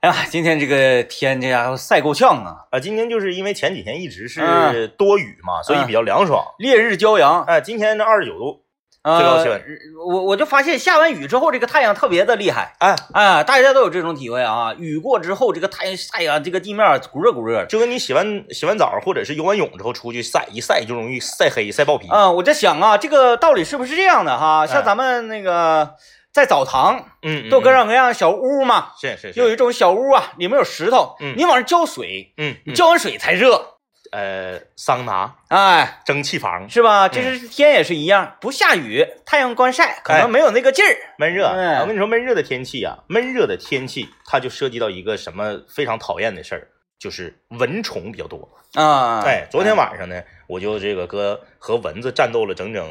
哎呀，今天这个天这家伙晒够呛啊，啊，今天就是因为前几天一直是嗯多雨嘛，所以比较凉爽。烈日骄阳。哎，今天这二十九度，呃最高气温我我就发现下完雨之后，这个太阳特别的厉害。哎，哎，大家都有这种体会啊！雨过之后，这个太阳晒呀，这个地面鼓热鼓热。就跟你洗完洗完澡或者是游完泳之后出去晒，一晒就容易晒黑晒爆皮。啊、我在想啊，这个道理是不是这样的哈？哎像咱们那个在澡堂嗯，嗯都各嗯种各样小屋嘛，是是是，就有一种小屋啊，里面有石头，嗯你往上浇水，嗯，浇完水才热，呃桑拿哎，蒸汽房是吧？这是天也是一样，不下雨，太阳光晒，可能没有那个劲儿。闷热。哎我跟你说，闷热的天气啊，闷热的天气它就涉及到一个什么非常讨厌的事儿，就是蚊虫比较多。啊，哎，昨天晚上呢，我就这个搁和蚊子战斗了整整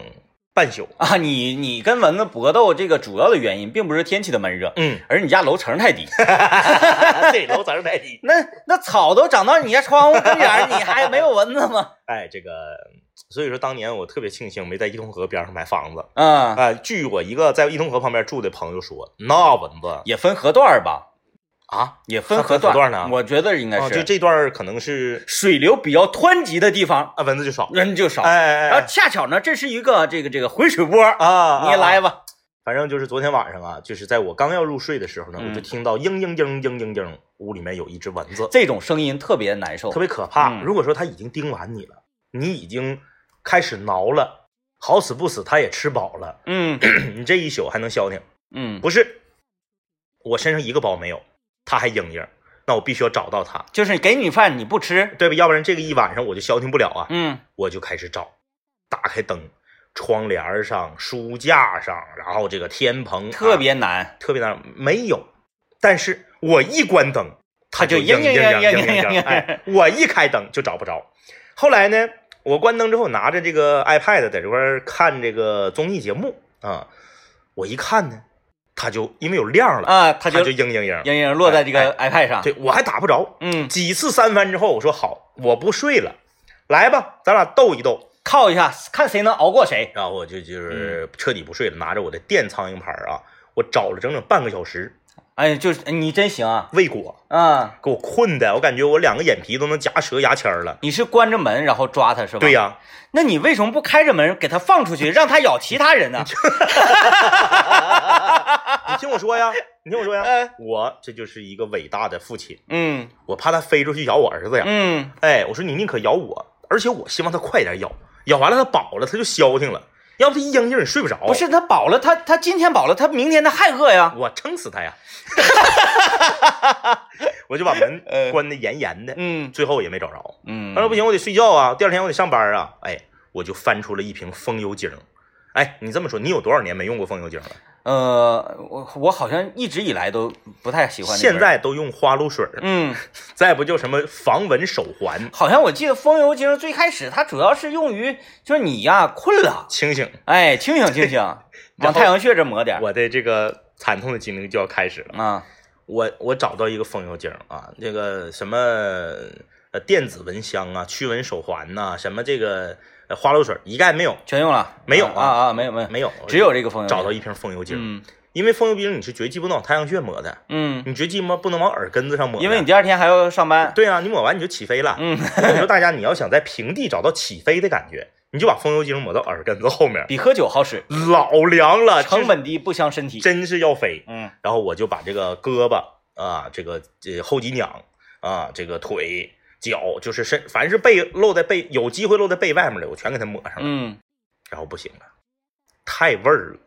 半宿。啊，你你跟蚊子搏斗，这个主要的原因并不是天气的闷热，嗯，而你家楼层太低。对，楼层太低。那那草都长到你家窗户跟前儿，你还没有蚊子吗？哎，这个，所以说当年我特别庆幸没在伊通河边上买房子。嗯，哎，据我一个在伊通河旁边住的朋友说，那蚊子也分河段吧，啊，也分还分段段呢我觉得应该啊，是，就这段可能是水流比较湍急的地方，啊，蚊子就少。人就少。哎哎然后哎恰巧呢，这是一个这个这个回水波，啊，你也来吧。反正就是昨天晚上啊，就是在我刚要入睡的时候呢，嗯我就听到嘤嘤嘤嘤嘤嘤，屋里面有一只蚊子，这种声音特别难受特。别可怕。嗯如果说它已经叮完你了，你已经开始挠了，好死不死它也吃饱了，嗯 你这一宿还能消停？嗯，不是，我身上一个包没有，他还嘤嘤，那我必须要找到他。就是给你饭你不吃，对吧？要不然这个一晚上我就消停不了啊。嗯，我就开始找，打开灯，窗帘上、书架上，然后这个天棚特别难，特别难，没有。但是我一关灯，他就嘤嘤嘤嘤嘤。我一开灯就找不着。后来呢，我关灯之后拿着这个 iPad 在这块看这个综艺节目啊，我一看呢。它就因为有亮了，啊，它它就就嘤嘤嘤。嘤嘤落在这个 iPad 上。对我还打不着，嗯，几次三番之后，我说好，我不睡了，来吧，咱俩斗一斗。靠一下，看谁能熬过谁。然后我就就是彻底不睡了，拿着我的电苍蝇拍啊，我找了整整半个小时，哎，就是你真行啊！未果。啊，给我困的，我感觉我两个眼皮都能夹折牙签了。你是关着门然后抓它是吧？对、呀、那你为什么不开着门给它放出去，让它咬其他人呢？你听我说呀，你听我说呀，哎我这就是一个伟大的父亲，嗯我怕它飞出去咬我儿子呀。嗯，哎，我说你宁可咬我，而且我希望它快点咬，咬完了它饱了它就消停了，要不他一嘤嘤你睡不着。不，是它饱了，它它今天饱了，它明天它还饿呀。我撑死他呀！我就把门呃关的严严的，嗯最后也没找着。嗯，他说不行，我得睡觉啊，第二天我得上班啊。哎，我就翻出了一瓶风油精。哎，你这么说，你有多少年没用过风油精了？呃，我我好像一直以来都不太喜欢。现在都用花露水儿，嗯，再不就什么防蚊手环，好像我记得风油精最开始它主要是用于就是你呀困了，清醒。哎，清醒清醒，往太阳穴这抹点我的这个惨痛的经历就要开始了。啊。我我找到一个风油精啊，这个什么呃电子蚊香啊、驱蚊手环呐、什么这个呃花露水一概没有，全用了？没有啊啊啊，没有没有，没有，只有这个风油精找到一瓶风油精，嗯因为风油精你是绝技不能往太阳穴抹的，嗯，你绝技吗不能往耳根子上抹，因为你第二天还要上班。对啊，你抹完你就起飞了。嗯，我说，大家你要想在平地找到起飞的感觉，你就把风油精抹到耳根子后面，比喝酒好使，老凉了，成本低不伤身体。真是要飞。嗯然后我就把这个胳膊啊，这个这后脊梁啊，这个腿、脚，就是身，凡是背露在背有机会露在背外面的，我全给它抹上了。嗯，然后不行了，太味儿了，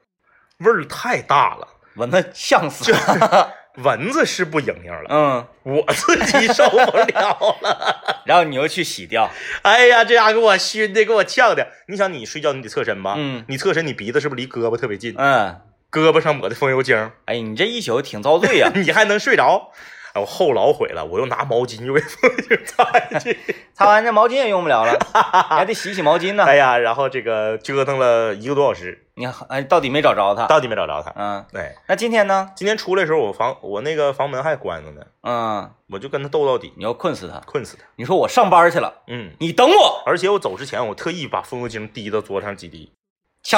味儿太大了，蚊子呛死了。蚊子是不影响了，嗯，我自己受不了了。然后你又去洗掉。哎呀，这家给我熏的，给我呛的。你想，你睡觉你得侧身吧？嗯你侧身，你鼻子是不是离胳膊特别近？嗯，胳膊上抹的风油精，哎，你这一宿挺遭罪呀、你还能睡着？哎，我后老悔了，我又拿毛巾又给 风油精擦下 去。擦完这毛巾也用不了了，你还得洗洗毛巾呢。哎呀，然后这个折腾了一个多小时，你还哎，到底没找着他。到底没找着他。嗯，对，那今天呢？今天出来的时候，我房我那个房门还关着呢，嗯，我就跟他斗到底，你要困死他。困死他。你说我上班去了，嗯，你等我。而且我走之前，我特意把风油精滴到桌上几滴，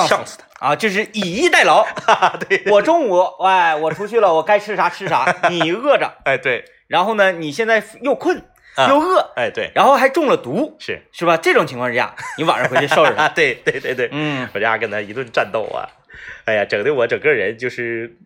呛死他！啊，就是以逸待劳。对，我中午，哎，我出去了，我该吃啥吃啥，你饿着，哎对，然后呢，你现在又困啊又饿，哎对，然后还中了毒，是是吧？这种情况之下，你晚上回去收拾。对对对对，嗯，我家跟他一顿战斗啊，哎呀，整的我整个人就是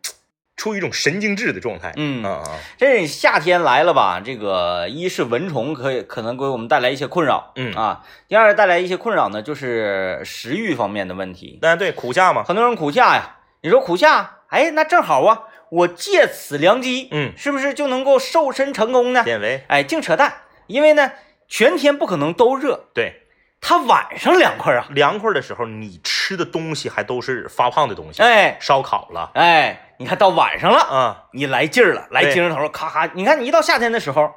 处于一种神经质的状态。嗯。啊啊，这夏天来了吧？这个一是蚊虫可以可能给我们带来一些困扰，嗯。啊，第二带来一些困扰呢，就是食欲方面的问题。那对苦夏嘛，很多人苦夏呀，你说苦夏，哎，那正好啊，我借此良机，嗯，是不是就能够瘦身成功呢？减肥，哎，净扯淡，因为呢，全天不可能都热，对，它晚上凉快啊，凉快的时候，你吃的东西还都是发胖的东西，哎烧烤了哎，你看到晚上了，啊，你来劲儿了，来精神头了，咔咔，你看你一到夏天的时候，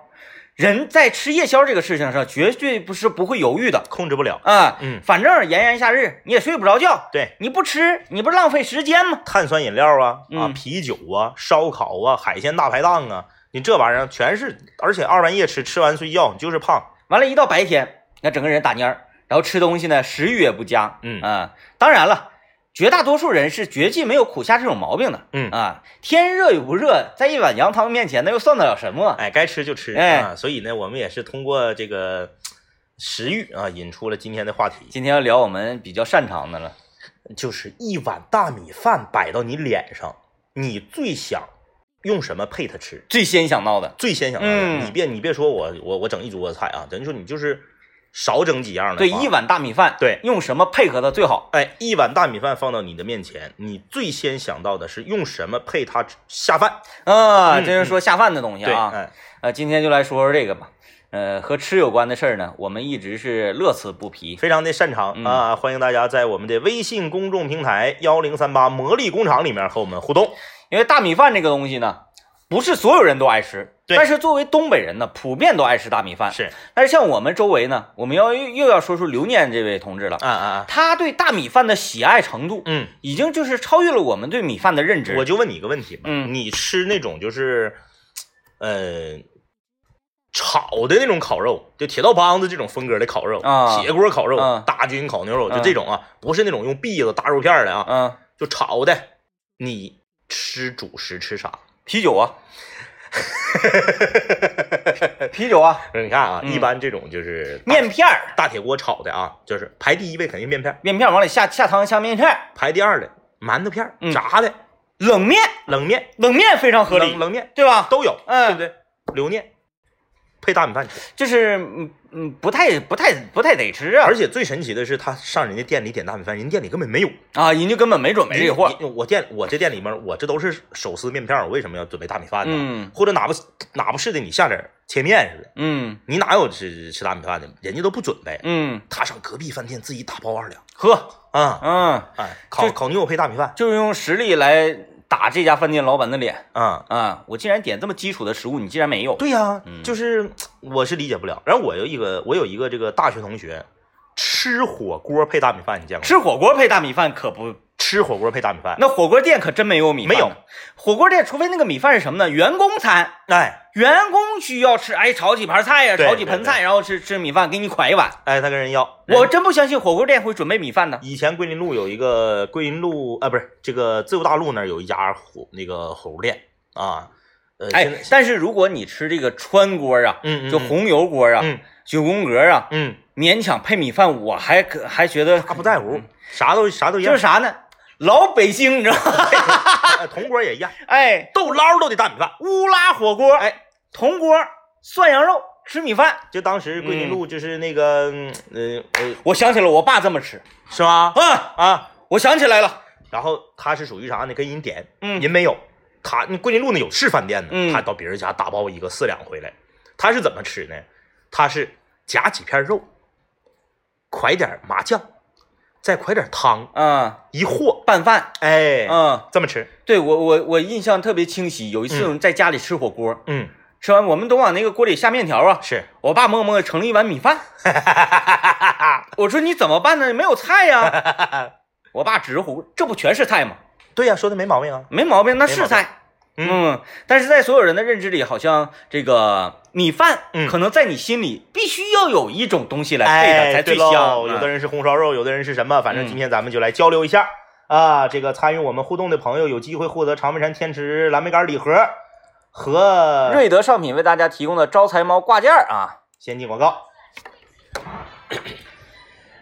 人在吃夜宵这个事情上，绝对不是不会犹豫的控制不了。啊，嗯，反正炎炎夏日你也睡不着觉，对，你不吃，你不是浪费时间吗？碳酸饮料啊啊，嗯啤酒啊，烧烤啊，海鲜大排档啊，你这玩意儿全是，而且二半夜吃，吃完睡觉，你就是胖。完了，一到白天，那整个人打蔫儿，然后吃东西呢，食欲也不佳。嗯啊，当然了，绝大多数人是绝技没有苦夏这种毛病的。嗯啊，天热与不热，在一碗羊汤面前，那又算得了什么？哎，该吃就吃哎啊。所以呢，我们也是通过这个食欲啊，引出了今天的话题，今天要聊我们比较擅长的了。就是一碗大米饭摆到你脸上，你最想用什么配它吃？最先想到的，最先想到的，嗯你别你别说我我我整一桌子菜啊，咱就说你就是少整几样的对，一碗大米饭，对用什么配合的最好？哎，一碗大米饭放到你的面前，你最先想到的是用什么配它下饭？啊，嗯这是说下饭的东西对，啊。哎，呃，今天就来说说这个吧。呃，和吃有关的事儿呢，我们一直是乐此不疲。非常的擅长嗯啊！欢迎大家在我们的微信公众平台幺零三八魔力工厂里面和我们互动。因为大米饭这个东西呢，不是所有人都爱吃，但是作为东北人呢，普遍都爱吃大米饭。是，但是像我们周围呢，我们要又又要说出刘念这位同志了，啊啊啊！他对大米饭的喜爱程度，嗯，已经就是超越了我们对米饭的认知。我就问你一个问题吧，嗯你吃那种就是，呃，炒的那种烤肉，就铁道帮子这种风格的烤肉啊铁锅烤肉、嗯大军烤牛肉，就嗯这种啊，不是那种用篦子大肉片的啊，嗯，就炒的。你吃主食吃啥？啤酒啊，啤酒啊，你看啊，嗯。一般这种就是大面片儿，大铁锅炒的啊，就是排第一位肯定面片儿，面片儿往里下下汤下面片儿，排第二的馒头片儿、嗯。炸的、冷面，冷面、冷面非常合理。冷，冷面对吧？都有，嗯。对不对？留念。配大米饭吃。就是嗯嗯，不太不太不太得吃啊，而且最神奇的是，他上人家店里点大米饭，人店里根本没有。啊，人家根本没准备这货。你我店我这店里面，我这都是手撕面片，我为什么要准备大米饭呢？嗯或者哪不哪不是的，你下点儿切面似的，嗯你哪有吃吃大米饭的？人家都不准备，嗯，他上隔壁饭店自己打包二两喝，啊，嗯，哎，烤烤牛肉配大米饭就是用实力来打这家饭店老板的脸啊。啊！我竟然点这么基础的食物，你竟然没有。对呀、嗯就是我是理解不了。然后我有一个我有一个这个大学同学，吃火锅配大米饭，你见过吗？吃火锅配大米饭可不，吃火锅配大米饭，那火锅店可真没有米饭。没有，火锅店除非那个米饭是什么呢？员工餐，哎员工需要吃，哎，炒几盘菜呀、对炒几盆菜，然后吃吃米饭，给你㧟一碗。哎，他跟人要。我真不相信火锅店会准备米饭的。以前桂林路有一个桂林路啊，不是这个自由大路那儿有一家火那个火锅店啊，呃，哎，但是如果你吃这个川锅啊，嗯嗯就红油锅啊，嗯九宫格啊，嗯，勉强配米饭，我还可还觉得他不在乎，啥都啥都一样就是，啥呢？老北京，你知道吗？哎铜锅也一样，哎，豆捞都得大米饭。乌拉火锅，哎，铜锅涮羊肉吃米饭。就当时桂林路就是那个嗯呃呃我想起了我爸这么吃是吗？啊，啊，我想起来了，然后他是属于啥呢？跟人点，嗯人没有，他那桂林路那有是饭店呢，嗯他到别人家打包一个四两回来，他是怎么吃呢？他是夹几片肉，㧟点麻酱，再㧟点汤，嗯，一和，拌饭，哎，嗯，这么吃，对我我我印象特别清晰，有一次我们在家里吃火锅，嗯，吃完我们都往那个锅里下面条啊，是，我爸默默盛了一碗米饭，我说你怎么办呢？没有菜呀。我爸指着火锅，这不全是菜吗？对呀、说的没毛病啊，没毛病，那是菜。嗯，但是在所有人的认知里，好像这个米饭，嗯可能在你心里必须要有一种东西来配才最香。有的人人是红烧肉，有的人是什么？反正嗯今天咱们就来交流一下啊。这个参与我们互动的朋友有机会获得长白山天池蓝莓干礼盒和瑞德尚品为大家提供的招财猫挂件啊。先进广告。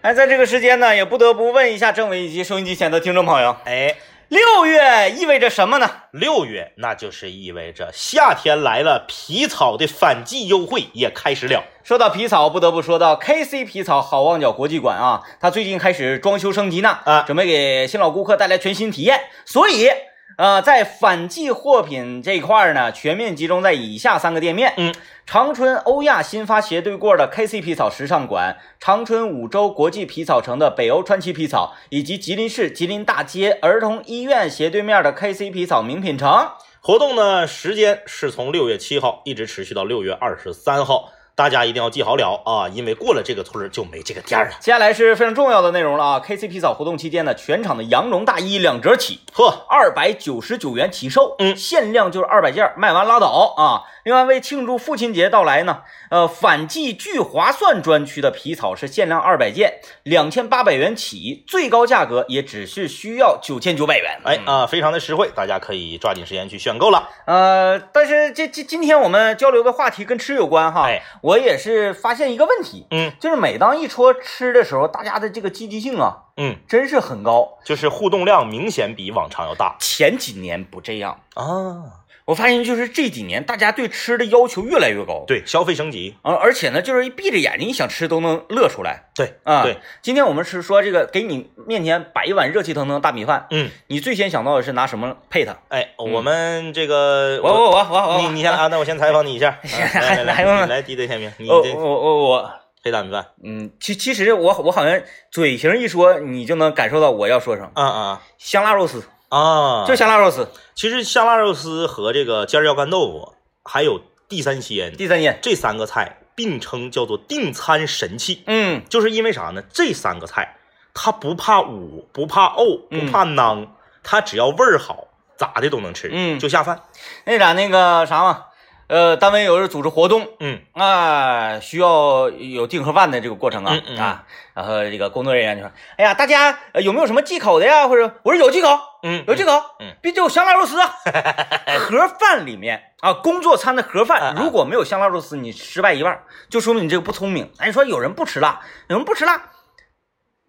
哎，在这个时间呢，也不得不问一下政委以及收音机前的听众朋友，哎，六月意味着什么呢？六月那就是意味着夏天来了，皮草的反季优惠也开始了。说到皮草，不得不说到 KC 皮草好望角国际馆啊，它最近开始装修升级呢，啊准备给新老顾客带来全新体验。所以，呃，在反季货品这一块儿呢，全面集中在以下三个店面：嗯，长春欧亚新发斜对过的 KC 皮草时尚馆，长春五洲国际皮草城的北欧川崎皮草，以及吉林市吉林大街儿童医院斜对面的 KC 皮草名品城。活动呢，时间是从六月七号一直持续到六月二十三号，大家一定要记好了啊，因为过了这个村就没这个店了。接下来是非常重要的内容了啊！KC 皮草活动期间呢，全场的羊绒大衣两折起，呵，二百九十九元起售，嗯限量就是二百件，卖完拉倒啊！另外，为庆祝父亲节到来呢，呃，反季聚划算专区的皮草是限量二百件，两千八百元起，最高价格也只是需要九千九百元。嗯哎啊，非常的实惠，大家可以抓紧时间去选购了。呃，但是这这今天我们交流的话题跟吃有关哈，哎，我也是发现一个问题，嗯就是每当一说吃的时候，大家的这个积极性啊，嗯，真是很高。就是互动量明显比往常要大前几年不这样，啊。我发现就是这几年大家对吃的要求越来越高。对，消费升级，而而且呢，就是一闭着眼睛，你想吃都能乐出来对啊。对，，今天我们是说这个，给你面前摆一碗热气腾腾的大米饭，嗯，你最先想到的是拿什么配它？哎，我们这个我我我我我，你你先来啊，那我先采访你一下，啊来来来来第一对天明，你我我我，配大米饭嗯，其其实我我好像嘴型一说，你就能感受到我要说什么。啊啊香辣肉丝，啊！就香辣肉丝，其实香辣肉丝和这个尖椒干豆腐，还有地三鲜地三鲜，这三个菜并称叫做订餐神器，嗯就是因为啥呢？这三个菜它不怕捂，不怕沤，不嗯怕囊，它只要味儿好，咋的都能吃，嗯就下饭。那咱那个啥嘛，呃，单位有人组织活动，嗯啊，需要有订盒饭的这个过程啊、嗯嗯嗯啊，然后这个工作人员就说：“哎呀，大家、呃有没有什么忌口的呀？或者我说有忌口，嗯，有忌口，嗯，必须有香辣肉丝啊。盒饭里面啊，工作餐的盒饭如果没有香辣肉丝，你失败一半，就说明你这个不聪明。哎，你说有人不吃辣，有人不吃辣，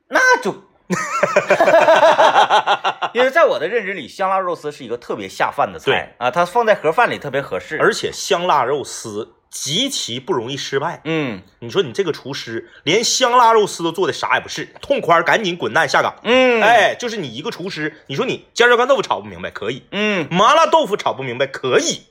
那就。因为在我的认知里，香辣肉丝是一个特别下饭的菜啊，它放在盒饭里特别合适。而且香辣肉丝极其不容易失败。嗯你说你这个厨师连香辣肉丝都做的啥也不是，痛快儿赶紧滚蛋下岗。嗯，哎，就是你一个厨师，你说你尖椒干豆腐炒不明白可以，嗯麻辣豆腐炒不明白可以，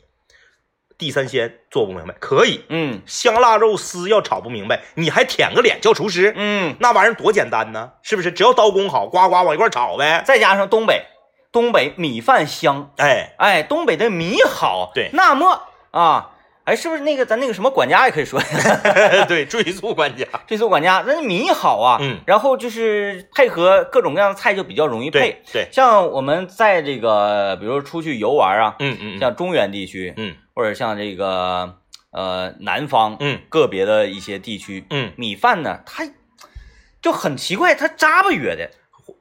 地三鲜做不明白可以，嗯。香辣肉丝要炒不明白，你还舔个脸叫厨师？嗯，那玩意儿多简单呢，是不是？只要刀工好，呱呱往一块炒呗。再加上东北，东北米饭香，哎，哎，东北的米好，对。那么啊，哎，是不是那个咱那个什么管家也可以说 对，追溯管家。追溯管家，那米好啊，嗯，然后就是配合各种各样的菜就比较容易配对。对，像我们在这个，比如说出去游玩啊，嗯嗯像中原地区，嗯或者像这个呃南方，嗯个别的一些地区，嗯米饭呢，它就很奇怪，它扎巴约的，嗯，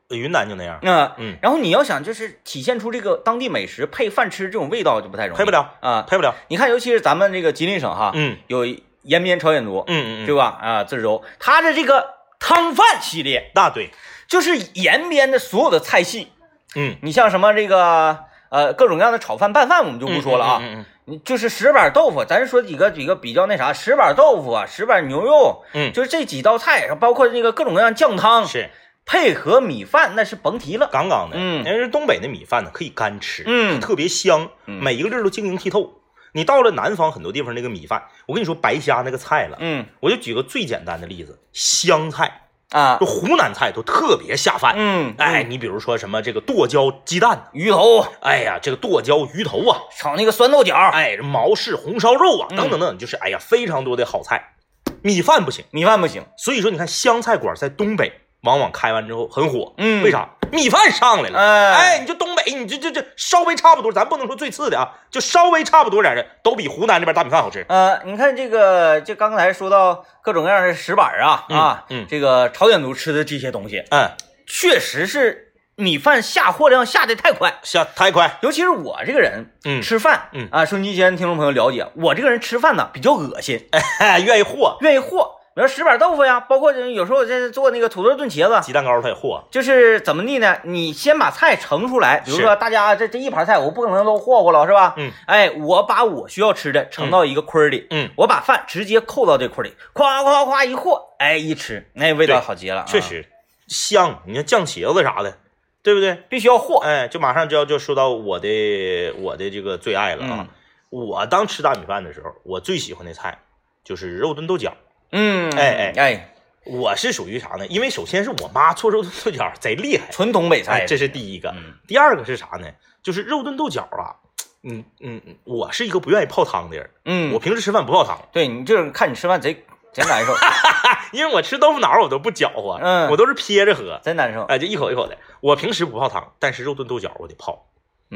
云南就那样，嗯、嗯，然后你要想就是体现出这个当地美食配饭吃这种味道就不太容易，配不了啊。配不了。你看，尤其是咱们这个吉林省哈，嗯有延边朝鲜族，嗯嗯嗯，对吧？啊，自治州，它的这个汤饭系列那对，就是延边的所有的菜系，嗯，你像什么这个呃各种各样的炒饭、拌饭，我们就不说了啊。嗯嗯你就是石板豆腐，咱说几个几个比较那啥，石板豆腐啊，石板牛肉，嗯就是这几道菜，包括那个各种各样酱汤嗯，，是配合米饭，那是甭提了。杠杠的。嗯因为东北的米饭呢，可以干吃，嗯特别香，嗯每一个粒儿都晶莹剔透。你到了南方很多地方那个米饭，我跟你说白瞎那个菜了。嗯我就举个最简单的例子，香菜，啊就，湖南菜都特别下饭。嗯，哎，嗯，你比如说什么这个剁椒鸡蛋，鱼头哎呀，这个剁椒鱼头啊，炒那个酸豆角，哎，这毛氏红烧肉啊，嗯等等等，就是哎呀，非常多的好菜。米饭不行，米饭不行。所以说你看湘菜馆在东北往往开完之后很火，嗯。为啥？米饭上来了，哎。哎，你就东北，你这这这稍微差不多，咱不能说最次的啊，就稍微差不多点的，都比湖南那边大米饭好吃。呃，你看这个，就刚才说到各种各样的石板啊、嗯啊，嗯。这个朝鲜族吃的这些东西，嗯，确实是米饭下货量下的太快。下太快，尤其是我这个人，嗯。吃饭，嗯。啊，收音机前听众朋友了解，我这个人吃饭呢比较恶心，哎，愿意和，愿意和，比如石板豆腐呀，包括有时候我在做那个土豆炖茄子，鸡蛋糕它也和，就是怎么地呢？你先把菜盛出来，比如说大家这这一盘菜，我不可能都和和了，是吧？嗯，哎，我把我需要吃的盛到一个筐里，嗯，我把饭直接扣到这筐里，夸夸夸一和，哎，一吃，那味道对好极了，啊确实香。你看酱茄子啥的，对不对？必须要和。哎，就马上就要就说到我的我的这个最爱了啊！嗯我当吃大米饭的时候，我最喜欢的菜就是肉炖豆角。嗯，哎哎哎，我是属于啥呢？因为首先是我妈做肉炖豆角贼厉害，纯东北菜哎，，这是第一个。嗯第二个是啥呢？就是肉炖豆角啊，嗯嗯，嗯我是一个不愿意泡汤的人，嗯，我平时吃饭不泡汤，对你就是看你吃饭贼贼难受，因为我吃豆腐脑我都不搅和，嗯我都是撇着喝，贼难受。哎，就一口一口的。我平时不泡汤，但是肉炖豆角我得泡。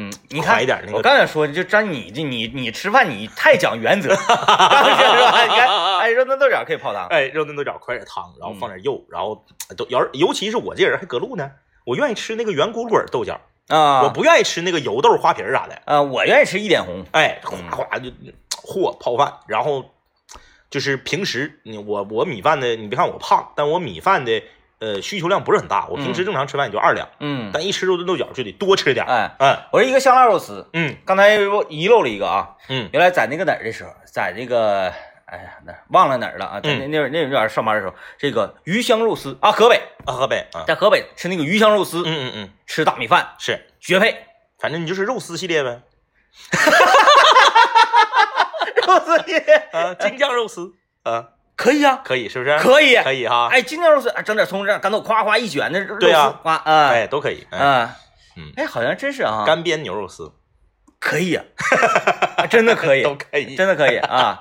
嗯，你看一点那个我刚才说，就张你这你你吃饭你太讲原则，刚是是吧？你看，哎，肉嫩豆角可以泡汤，哎，肉嫩豆角快点汤，然后嗯放点肉，然后都尤尤其是我这人还隔路呢，我愿意吃那个圆鼓滚豆角，啊，我不愿意吃那个油豆花皮啥的。啊，我愿意吃一点红，哎，嗯哗哗就嚯泡饭，然后就是平时你我我米饭的，你别看我胖，但我米饭的呃需求量不是很大，我平时正常吃饭也就二两，嗯，但一吃肉炖豆角就得多吃点儿。哎，嗯我是一个香辣肉丝，嗯刚才遗漏了一个啊，嗯原来在那个哪儿的时候，在那个哎呀那忘了哪儿了啊，在那嗯那那那儿上班的时候，这个鱼香肉丝啊，河北，啊，河北啊，在河北吃那个鱼香肉丝，嗯嗯嗯，吃大米饭是，绝配，反正你就是肉丝系列呗，肉丝系列啊，京酱肉丝 啊，可以啊，可以是不是？可以，可以哈，哎，京酱肉丝，啊整点葱这样，干豆，夸夸一卷，那肉丝对啊。夸啊，哎，都可以，哎，嗯。嗯。哎，好像真是啊，干煸牛肉丝。可以啊，啊 真的可以，都可以，真的可以啊！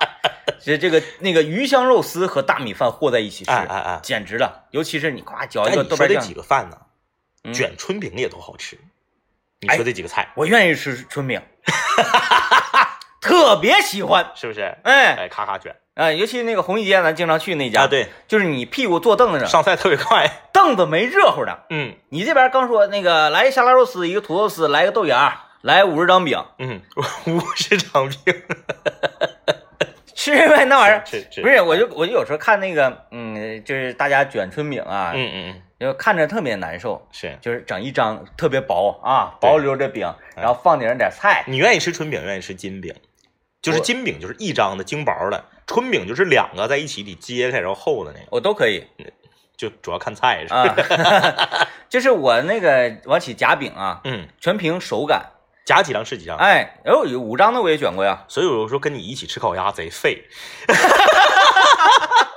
这 这个那个鱼香肉丝和大米饭和在一起吃，哎哎哎，简直了！尤其是你夸嚼一哎，个豆瓣酱。你说这几，个饭呢，嗯。卷春饼也都好吃。你哎说这几个菜。我愿意吃春饼，特别喜欢。是不是？哎，哎，咔咔卷啊，尤其那个红衣街，咱经常去那家，啊，，对，就是你屁股坐凳子上，上菜特别快。凳子没热乎的，嗯你这边刚说那个来一沙拉肉丝，一个土豆丝，来个豆芽，来五十张饼，嗯，五十张饼，吃呗，那玩意儿。吃吃不是，我就我就有时候看那个，嗯，就是大家卷春饼啊，嗯嗯嗯，就看着特别难受，是就是整一张特别薄啊，对薄溜的饼，哎然后放顶上点菜，你愿意吃春饼，愿意吃金饼，就是我金饼就是一张的精薄的，春饼就是两个在一起得揭开然后厚的那个，我都可以就主要看菜是吧？啊。就是我那个往起夹饼啊，嗯，全凭手感。夹几张是几张。哎，哎呦有五张的我也卷过呀。所以我说跟你一起吃烤鸭贼费，那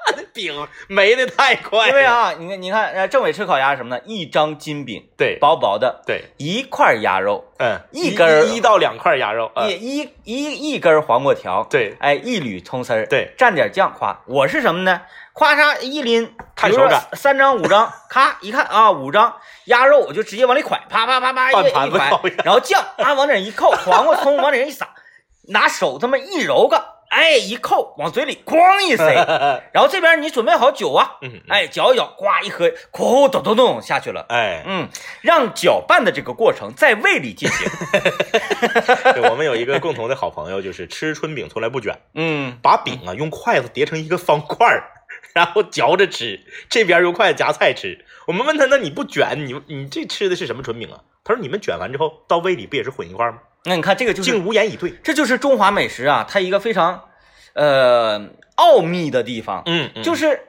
饼没的太快了。因为啊，你看，你看，呃，政委吃烤鸭是什么呢？一张金饼，对薄薄的，对，一块鸭肉，嗯，一根儿一到两块鸭肉，嗯，一一一一根黄瓜条，对哎，一缕葱丝儿，对，蘸点酱，夸。我是什么呢？夸嚓一拎，看手感三张五张，咔一看啊，五张鸭肉我就直接往里蒯，啪啪啪啪半一一盘子然后酱啊往里一扣，黄瓜葱往里一撒，拿手这么一揉个，哎一扣往嘴里哐一塞，然后这边你准备好酒啊，嗯，哎搅一搅，呱一喝，哐咚咚咚下去了。哎，嗯，让搅拌的这个过程在胃里进行。对我们有一个共同的好朋友，就是吃春饼从来不卷，嗯，把饼啊用筷子叠成一个方块儿，然后嚼着吃，这边用筷子夹菜吃。我们问他，那你不卷，你你这吃的是什么春饼啊？他说你们卷完之后到胃里不也是混一块吗？那你看这个就是竟无言以对。这就是中华美食啊，它一个非常呃奥秘的地方，嗯，嗯就是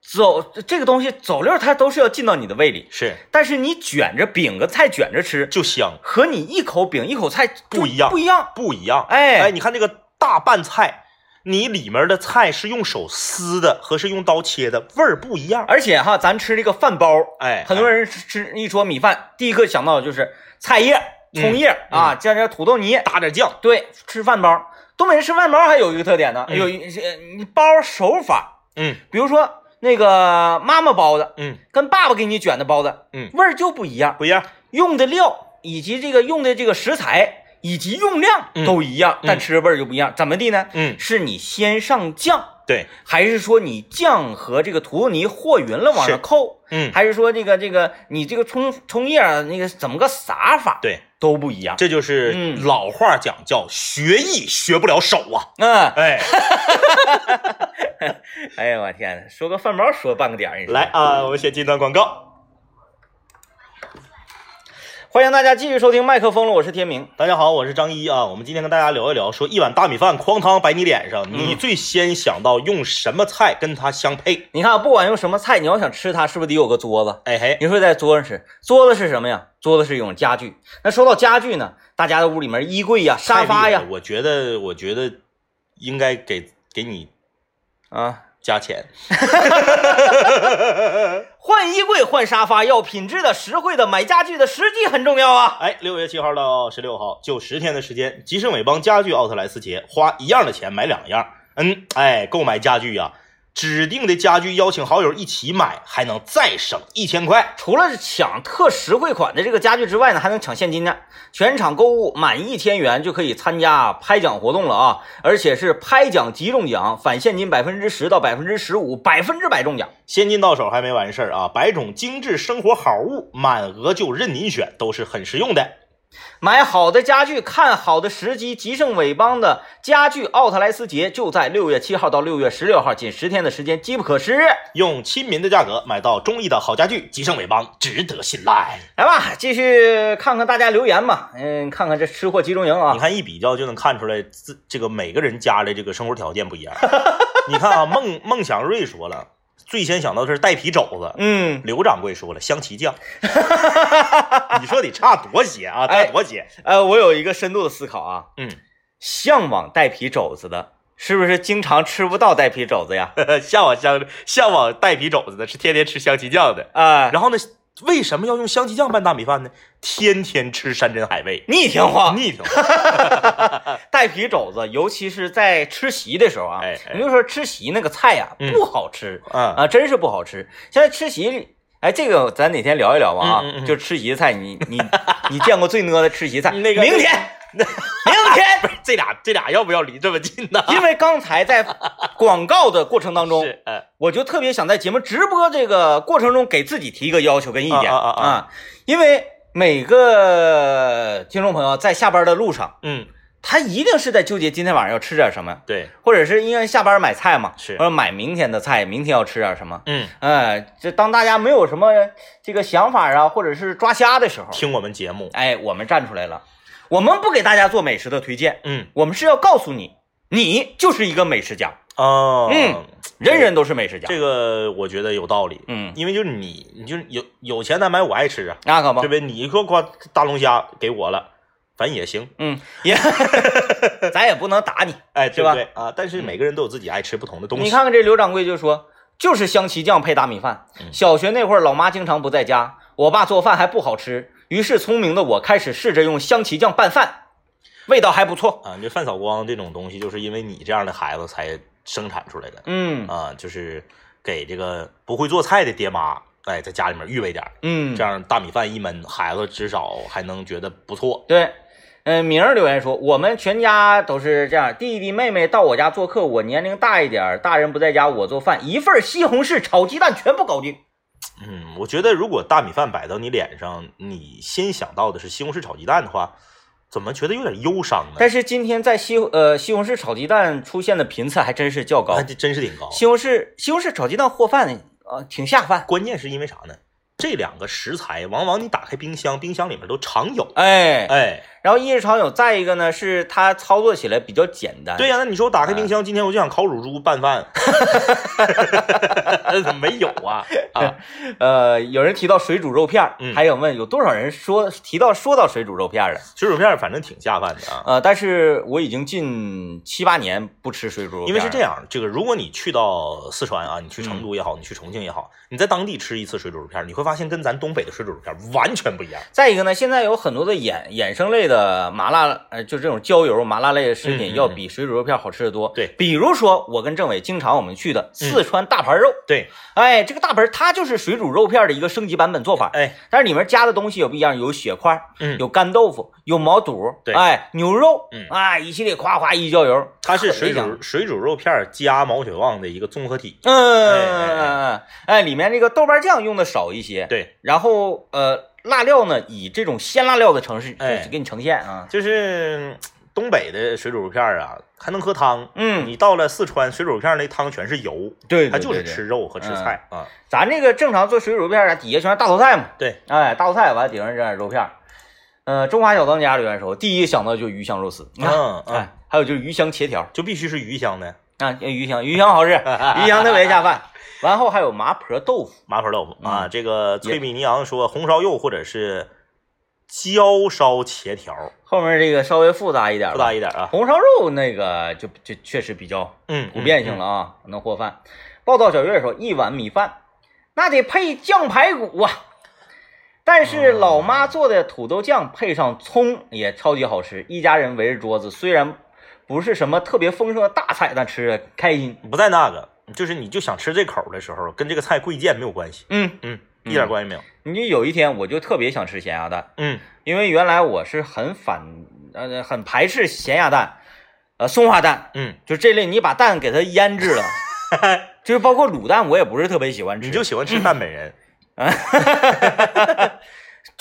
走这个东西走溜儿它都是要进到你的胃里，是但是你卷着饼个菜卷着吃，就香，和你一口饼一口菜不一样不一样。不一样。哎哎，你看这个大拌菜，你里面的菜是用手撕的和是用刀切的，味儿不一样。而且哈，咱吃这个饭包，哎，很多人吃吃一说米饭，第一个想到的就是菜叶、葱叶、嗯啊，加点土豆泥。打点酱，对，吃饭包，东北人吃饭包还有一个特点呢，嗯有一呃你包手法，嗯比如说那个妈妈包的嗯跟爸爸给你卷的包子，嗯味儿就不一样，不一样，用的料以及这个用的这个食材以及用量嗯都一样，嗯但吃的味儿就不一样。怎么地呢？嗯，是你先上酱，对，还是说你酱和这个土豆泥和匀了往上扣，嗯还是说这个这个你这个葱葱叶那个怎么个撒法？，对，都不一样。这就是嗯。老话讲叫学艺学不了手啊，嗯，哎，哎呀，我天呐，说个饭包说半个点儿，来啊，我们先进段广告。欢迎大家继续收听麦克风了，我是天明。大家好，我是张一啊。我们今天跟大家聊一聊，说一碗大米饭哐当摆你脸上，嗯你最先想到用什么菜跟它相配？你看，不管用什么菜，你要想吃它，是不是得有个桌子？哎嘿，你说在桌上吃，桌子是什么呀？桌子是一种家具。那说到家具呢，大家的屋里面衣柜呀、沙发呀我觉得，我觉得应该给给你啊，加钱。换衣柜、换沙发，要品质的、实惠的，买家具的时机很重要啊。哎，六月七号到十六号，就十天的时间，吉盛伟邦家具奥特莱斯节，花一样的钱买两样。嗯，哎，购买家具呀、指定的家具邀请好友一起买，还能再省一千块。除了抢特实惠款的这个家具之外呢，还能抢现金呢。全场购物满一千元就可以参加拍奖活动了啊！而且是拍奖即中奖，返现金百分之十到百分之十五，百分之百中奖。现金到手还没完事儿啊，百种精致生活好物，满额就任您选，都是很实用的。买好的家具，看好的时机，吉盛伟邦的家具奥特莱斯节就在六月七号到六月十六号，仅十天的时间，机不可失。用亲民的价格买到中意的好家具，吉盛伟邦值得信赖。来吧，继续看看大家留言吧。嗯，看看这吃货集中营啊你，看一比较就能看出来，自这个每个人家的这个生活条件不一样。你看啊，孟孟祥瑞说了，最先想到的是带皮肘子。嗯，刘掌柜说了香旗酱，你说得差多些啊？哎差多些？呃，我有一个深度的思考啊，嗯，向往带皮肘子的，是不是经常吃不到带皮肘子呀？向往香向往带皮肘子的是天天吃香旗酱的。啊、然后呢，为什么要用香鸡酱拌大米饭呢？天天吃山珍海味，逆听话，腻挺。带皮肘子，尤其是在吃席的时候啊，哎哎你就说吃席那个菜呀、嗯不好吃嗯啊，真是不好吃。现在吃席里，哎，这个咱哪天聊一聊吧啊？就吃席菜，你你你见过最呢的吃席菜？那个明天，明天，这俩这俩要不要离这么近呢？因为刚才在 广告的过程当中，是，呃，我就特别想在节目直播这个过程中给自己提一个要求跟意见。啊啊啊啊。因为每个听众朋友在下班的路上，嗯，他一定是在纠结今天晚上要吃点什么，对，或者是因为下班买菜嘛，是。或者买明天的菜，明天要吃点什么。嗯，哎，这当大家没有什么这个想法啊，或者是抓瞎的时候，听我们节目，哎，我们站出来了。我们不给大家做美食的推荐，嗯，我们是要告诉你，你就是一个美食家，哦，嗯，人人都是美食家。这个我觉得有道理，嗯，因为就是你，你就是有有钱难买我爱吃啊，那可不对，不对？你说夸大龙虾给我了，反正也行，嗯，也，咱也不能打你。哎，对吧对啊？但是每个人都有自己爱吃不同的东西，你看看这刘掌柜就说，就是香旗酱配大米饭。嗯小学那会儿，老妈经常不在家，我爸做饭还不好吃，于是聪明的我开始试着用香旗酱拌饭，味道还不错。啊，这饭扫光这种东西，就是因为你这样的孩子才生产出来的嗯啊，就是给这个不会做菜的爹妈，哎，在家里面预备点儿，嗯，这样大米饭一焖，孩子至少还能觉得不错。对。嗯，明儿留言说，我们全家都是这样，弟弟妹妹到我家做客，我年龄大一点儿，大人不在家，我做饭，一份西红柿炒鸡蛋全部搞定。嗯，我觉得如果大米饭摆到你脸上，你先想到的是西红柿炒鸡蛋的话，怎么觉得有点忧伤呢？但是今天在西呃西红柿炒鸡蛋出现的频次还真是较高啊，，这真是挺高。西红柿西红柿炒鸡蛋和饭呃挺下饭。关键是因为啥呢？这两个食材往往你打开冰箱，冰箱里面都常有。哎，哎，然后一日常有，再一个呢是它操作起来比较简单。对呀、那你说我打开冰箱，今天我就想烤乳猪拌饭，没有啊？啊，呃，有人提到水煮肉片儿，嗯还有问有多少人说提到说到水煮肉片儿了？水煮片反正挺下饭的啊。呃，但是我已经近七八年不吃水煮肉片，因为是这。样，这个如果你去到四川啊，你去成都也好，你去重庆也好，你在当地吃一次水煮肉片，你会发现跟咱东北的水煮肉片完全不一样。再一个呢，现在有很多的衍衍生类的麻辣，呃，就这种焦油麻辣类的食品，要比水煮肉片好吃的多。对。比如说我跟政委经常我们去的四川大盘肉，对，哎，这个大盘它就是水煮肉片的一个升级版本做法，哎，但是里面加的东西也不一样，有血块，嗯。有干豆腐，有毛肚，对。哎，牛肉，嗯。哎，一系列夸夸一浇油，它是水煮水煮肉片加毛血旺的一个综合体。嗯，哎嗯嗯嗯，哎，里面这个豆瓣酱用的少一些，对，然后呃，辣料呢以这种鲜辣料的城市哎。给你呈现啊，就是东北的水煮肉片儿啊，还能喝汤。嗯，你到了四川，水煮肉片儿那汤全是油，对，它就是吃肉和吃菜啊。咱这个正常做水煮肉片啊，底下全是大头菜嘛，对，哎，大头菜完顶上这点肉片嗯，呃，中华小当家里边说，第一想到就是鱼香肉丝，你看，嗯嗯，哎，还有就是鱼香茄条。就必须是鱼香的啊，鱼香鱼香好吃，鱼香特别下饭。完后还有麻婆豆腐，麻婆豆腐啊。嗯这个脆米尼昂说红烧肉或者是焦烧茄条，后面这个稍微复杂一点吧，复杂一点啊。红烧肉那个就就确实比较嗯，普遍性了啊，能和饭。暴躁小月说，一碗米饭那得配酱排骨啊。但是老妈做的土豆酱配上葱也超级好吃，一家人围着桌子，虽然不是什么特别丰盛的大菜，但吃着开心。不在那个，就是你就想吃这口的时候，跟这个菜贵贱没有关系。嗯，嗯，一点关系没有。你就有一天我就特别想吃咸鸭蛋，嗯因为原来我是很反呃很排斥咸鸭蛋，呃松花蛋，嗯，就这类你把蛋给它腌制了，就是包括卤蛋我也不是特别喜欢吃。你就喜欢吃蛋本人。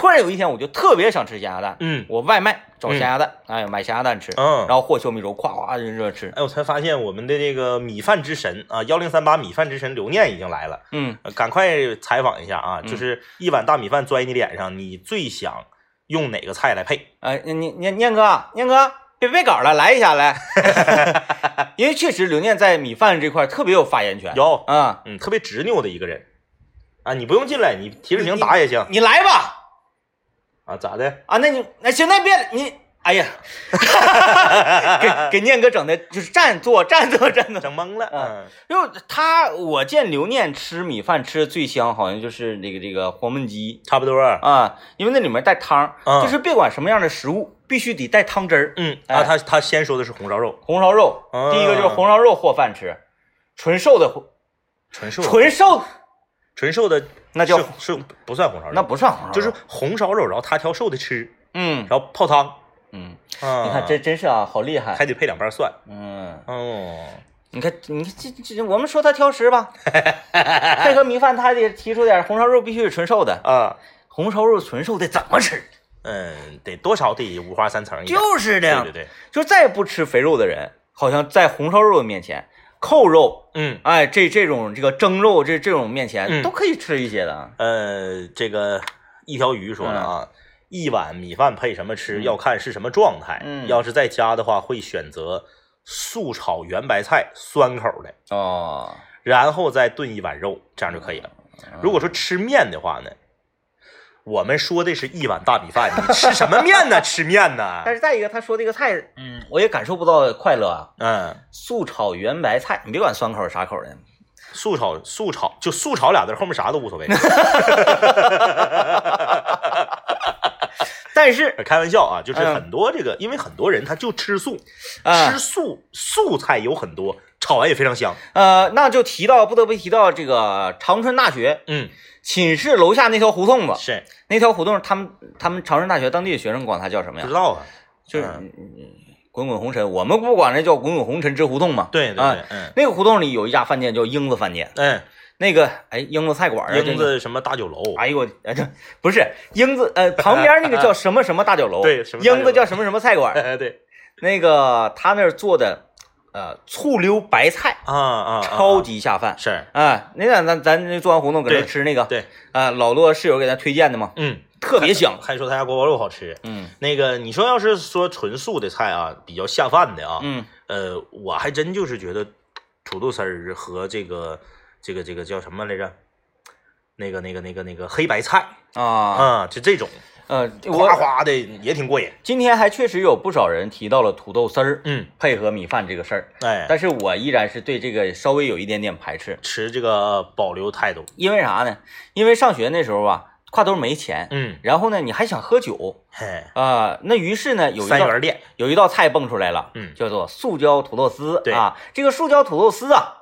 突然有一天我就特别想吃咸鸭蛋，嗯。我外卖找咸鸭蛋，哎买咸鸭蛋吃，嗯。然后和小米粥，咵咵就热吃，哎，我才发现我们的这个米饭之神啊，幺零三八米饭之神刘念已经来了，嗯。呃赶快采访一下啊！嗯。就是一碗大米饭拽你脸上，你最想用哪个菜来配？哎，念念念哥，念哥，别背稿了，来一下来，因为确实刘念在米饭这块特别有发言权，有，啊，嗯，特别执拗的一个人。啊！你不用进来，你提着瓶打也行。你来吧，啊？咋的？啊，那你那行，那别你，哎呀，给给念哥整的就是站坐站坐站坐，整懵了。嗯因为他我见刘念吃米饭吃的最香，好像就是那个这个黄焖鸡。差不多。啊，因为那里面带汤，嗯就是别管什么样的食物，必须得带汤汁儿。嗯哎啊，他他先说的是红烧肉，红烧肉，嗯第一个就是红烧肉和饭吃，纯瘦的纯瘦纯瘦，纯瘦的，那叫是是不算红烧肉，那不算红烧肉，就是红烧肉，然后他挑瘦的吃，嗯。然后泡汤。嗯，啊，你看这真是啊，好厉害，还得配两瓣蒜。嗯，哦，你看你看这这这，我们说他挑食吧，配合米饭他还得提出点红烧肉必须是纯瘦的，啊，红烧肉纯瘦的怎么吃？嗯，得多少得五花三层。就是这样对，对对，就再不吃肥肉的人，好像在红烧肉的面前，扣肉。嗯，哎，这这种这个蒸肉这这种面前、嗯都可以吃一些的。呃，这个一条鱼说了啊，嗯一碗米饭配什么吃，要看是什么状态。嗯要是在家的话，会选择素炒圆白菜，酸口的，哦，然后再炖一碗肉，这样就可以了。嗯如果说吃面的话呢，我们说的是一碗大米饭，你吃什么面呢？吃面呢？但是再一个，他说这个菜，嗯，我也感受不到快乐啊。嗯，素炒圆白菜，你别管酸口啥口的，素炒素炒就素炒俩字，后面啥都无所谓。但是开玩笑啊，就是嗯很多这个，因为很多人他就吃素，啊吃素素菜有很多，炒完也非常香。呃，那就提到不得不提到这个长春大学嗯，寝室楼下那条胡同子，是那条胡同，他们他们长春大学当地的学生管它叫什么呀不知？道啊。就是、滚滚红尘，我们不管那叫滚滚红尘之胡同嘛？啊对对对，嗯那个胡同里有一家饭店叫英子饭店，嗯，那个哎英子菜馆啊，英子什么大酒楼，哎呦我，呃这不是英子，呃，旁边那个叫什么什么大酒楼，对什么英子叫什么什么菜馆，哎对那个他那儿做的，呃，醋溜白菜，啊啊，啊超级下饭。是，啊，那咱咱咱做完活动搁那吃那个，对，啊，老多室友给咱推荐的嘛，嗯，特别香。还说他家锅包肉好吃。嗯那个你说要是说纯素的菜啊，比较下饭的啊，嗯呃，我还真就是觉得土豆丝儿和这个这个这个叫什么来着？那个那个那个那个黑白菜啊，啊，就这种呃，哗我哗的也挺过瘾。今天还确实有不少人提到了土豆丝儿嗯，配合米饭这个事儿，哎，但是我依然是对这个稍微有一点点排斥，持这个保留态度。因为啥呢？因为上学那时候吧，挎兜没钱，嗯，然后呢，你还想喝酒嘿，啊、那于是呢，有一道三元店，有一道菜蹦出来了，嗯叫做塑胶土豆丝对啊。这个塑胶土豆丝啊，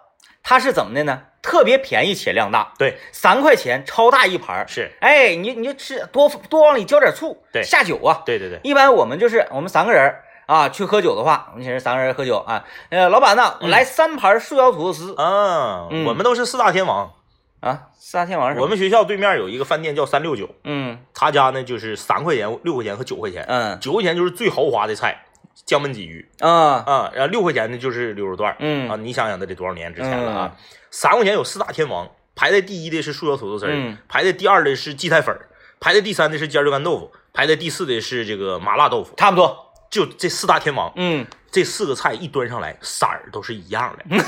它是怎么的呢？特别便宜且量大，对，三块钱超大一盘儿。是，哎，你你就吃多多往里浇点醋，对。下酒啊。对对对，一般我们就是我们三个人啊去喝酒的话，我们请人三个人喝酒啊，呃，老板呢，嗯。来三盘塑胶土豆丝。啊，嗯。我们都是四大天王，啊，四大天王是？我们学校对面有一个饭店叫三六九，嗯。他家呢就是三块钱、六块钱和九块钱，嗯。九块钱就是最豪华的菜，姜焖鲫鱼啊。啊，然后六块钱的就是溜肉段儿啊，嗯你想想那得多少年之前了啊？三块钱有四大天王，排在第一的是素椒土豆丝儿，嗯。排在第二的是荠菜粉儿，排在第三的是尖椒干豆腐，排在第四的是这个麻辣豆腐，差不多。就这四大天王，嗯，这四个菜一端上来，色儿都是一样的，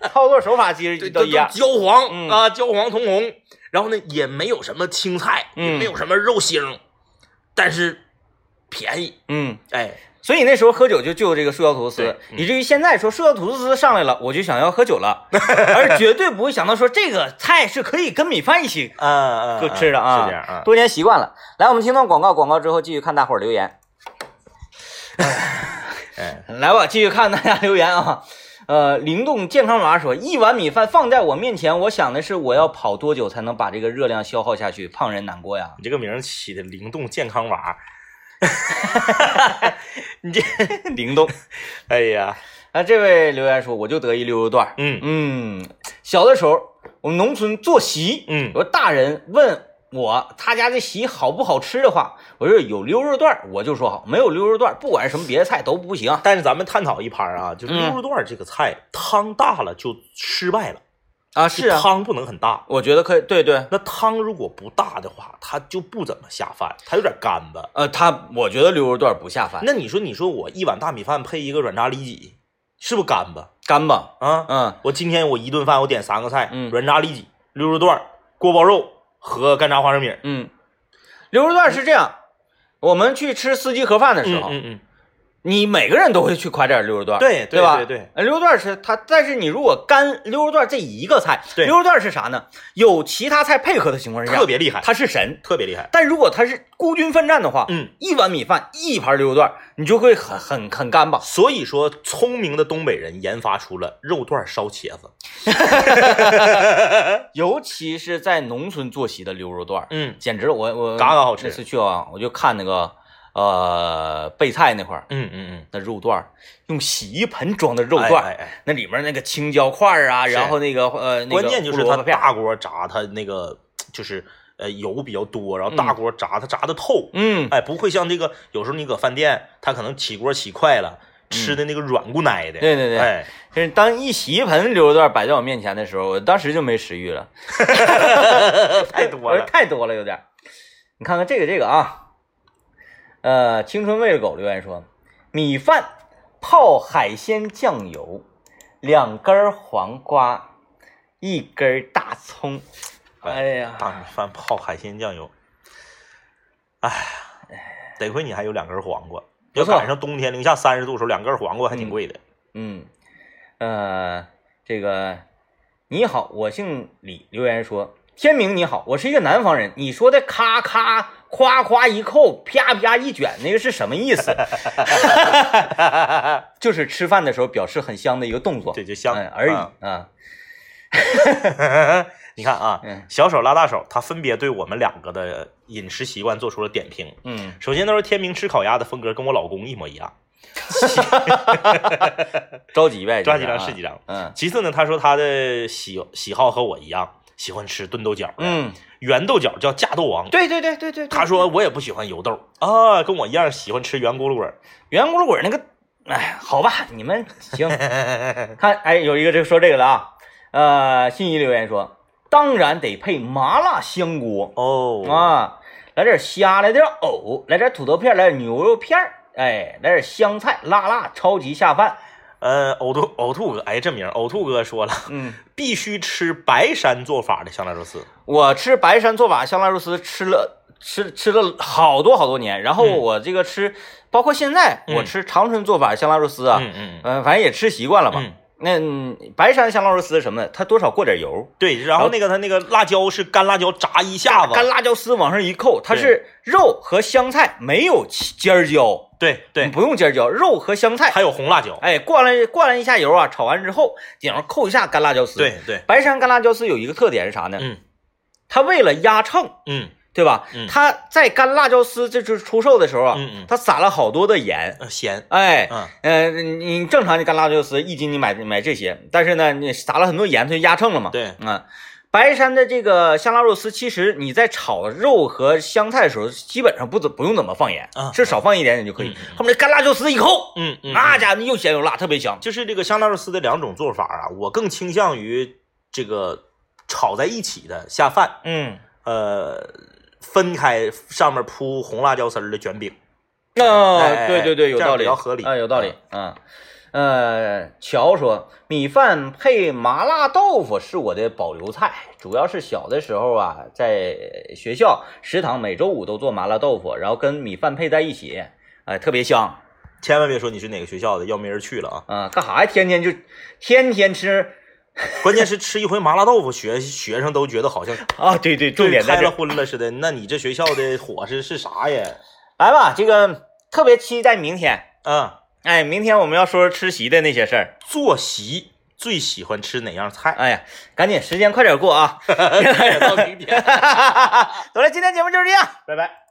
操作手法其实都一样。焦黄、嗯。啊，焦黄通红，然后呢也没有什么青菜，嗯。也没有什么肉腥，但是便宜，嗯，哎，所以那时候喝酒就就这个塑胶土豆丝对，嗯。以至于现在说塑胶土豆丝上来了，我就想要喝酒了，而绝对不会想到说这个菜是可以跟米饭一起嗯 嗯，就吃的啊，是这样啊，多年习惯了。来，我们听段广告，广告之后继续看大伙儿留言。哎，来吧，继续看大家留言啊。呃，灵动健康娃说，一碗米饭放在我面前，我想的是我要跑多久才能把这个热量消耗下去，胖人难过呀。你这个名儿起的灵动健康娃，你这，灵动。哎呀，啊，这位留言说，我就得意溜肉段儿。嗯嗯，小的时候我们农村做席，嗯有个大人问我他家这席好不好吃的话，我说有溜肉段儿，我就说好；没有溜肉段儿，不管是什么别的菜都不行。但是咱们探讨一盘啊，就嗯溜肉段儿这个菜，汤大了就失败了，啊，是啊，汤不能很大。我觉得可以，对对，那汤如果不大的话，它就不怎么下饭，它有点干巴。呃，它我觉得溜肉段不下饭，那你说，你说我一碗大米饭配一个软炸里脊，是不是干巴干巴，啊？嗯我今天我一顿饭我点三个菜，嗯软炸里脊、溜肉段、锅包肉和干炸花生米。嗯，溜肉段是这样，我们去吃司机盒饭的时候，嗯嗯你每个人都会去夸点溜肉段，对对吧？对对呃溜肉段是它，但是你如果干溜肉段这一个菜，溜肉段是啥呢？有其他菜配合的情况嗯，下，特别厉害，它是神。特别厉害。但如果它是孤军奋战的话，嗯，一碗米饭一盘溜肉段，你就会很很很干巴。所以说，聪明的东北人研发出了肉段烧茄子。尤其是在农村坐席的溜肉段，嗯简直我我嘎嘎好吃那次去啊，我就看那个呃备菜那块儿，嗯嗯嗯，那肉段儿用洗衣盆装的肉段儿，哎哎那里面那个青椒块儿啊，然后那个呃关键就是它大锅炸，它那个 就是呃油比较多，然后大锅炸它炸的透。嗯，哎，不会像这个，有时候你搁饭店，它可能起锅起快了，吃的那个软骨奶的。对对对。哎，就是当一洗衣盆溜肉段摆在我面前的时候，我当时就没食欲了，太多了。太多了有点。你看看这个这个啊，呃，青春喂了狗留言说，米饭泡海鲜酱油，两根黄瓜，一根大葱。哎呀，大米饭泡海鲜酱油，哎，得亏你还有两根黄瓜。要赶上冬天零下三十度的时候，两根黄瓜还挺贵的。嗯，呃，这个你好，我姓李，留言说。天明你好，我是一个南方人。你说的咔咔夸夸一扣，啪啪一卷，那个是什么意思？就是吃饭的时候表示很香的一个动作，对就香嗯而已啊啊。你看啊 嗯，小手拉大手，他分别对我们两个的饮食习惯做出了点评。嗯，首先，他说天明吃烤鸭的风格跟我老公一模一样，着急呗，抓几张是几张。嗯其次呢，他说他的喜喜好和我一样，喜欢吃炖豆角的，嗯，圆豆角叫架豆王。对对对对对，他说我也不喜欢油豆啊，跟我一样喜欢吃圆咕噜滚儿。圆咕噜滚那个，哎，好吧，你们行。看，哎，有一个这个说这个了啊，呃，信息留言说，当然得配麻辣香锅哦，啊，来点虾，来点藕，来点土豆片，来点牛肉片儿，哎，来点香菜，辣辣，超级下饭。呃，呕吐呕吐哥，哎，这名呕吐哥说了，嗯，必须吃白山做法的香辣肉丝。我吃白山做法香辣肉丝吃了吃吃了好多好多年，然后嗯我这个吃，包括现在嗯我吃长春做法香辣肉丝啊，嗯嗯嗯、反正也吃习惯了吧。嗯那嗯白山香辣肉丝是什么呢？它多少过点油，对，然后那个它那个辣椒是干辣椒炸一下子，干辣椒丝往上一扣，它是肉和香菜没有尖椒，对对，不用尖椒，肉和香菜，还有红辣椒，哎，灌了灌了一下油啊，炒完之后顶上扣一下干辣椒丝。，对对，白山干辣椒丝有一个特点是啥呢？嗯它为了压秤，嗯对吧？嗯。它在干辣椒丝这就是出售的时候啊，嗯嗯。它撒了好多的盐。呃咸，哎，嗯。呃，你你正常的干辣椒丝一斤你买买这些，但是呢，你撒了很多盐，它就压秤了嘛。对，嗯，白山的这个香辣肉丝，其实你在炒肉和香菜的时候，基本上不怎不用怎么放盐，啊。是少放一点点就可以。后面那干辣椒丝一扣，嗯嗯，那家伙又咸又辣，特别香。就是这个香辣肉丝的两种做法啊，我更倾向于这个炒在一起的下饭，嗯，呃，分开上面铺红辣椒丝儿的卷饼。哦，哎对对对，有道理，比较合理啊，有道理，嗯。呃，乔说米饭配麻辣豆腐是我的保留菜，主要是小的时候啊，在学校食堂每周五都做麻辣豆腐，然后跟米饭配在一起，哎、特别香。千万别说你是哪个学校的，要没人去了啊！啊，干啥呀？天天就天天吃 关键是吃一回麻辣豆腐，学学生都觉得好像 啊！对对，重点在开了这。荤了似的。那你这学校的伙食是啥呀？来吧，这个特别期待明天。嗯，哎，明天我们要说说吃席的那些事儿。坐席最喜欢吃哪样菜？哎呀，赶紧时间快点过啊！到明天，走了，今天节目就是这样，拜拜。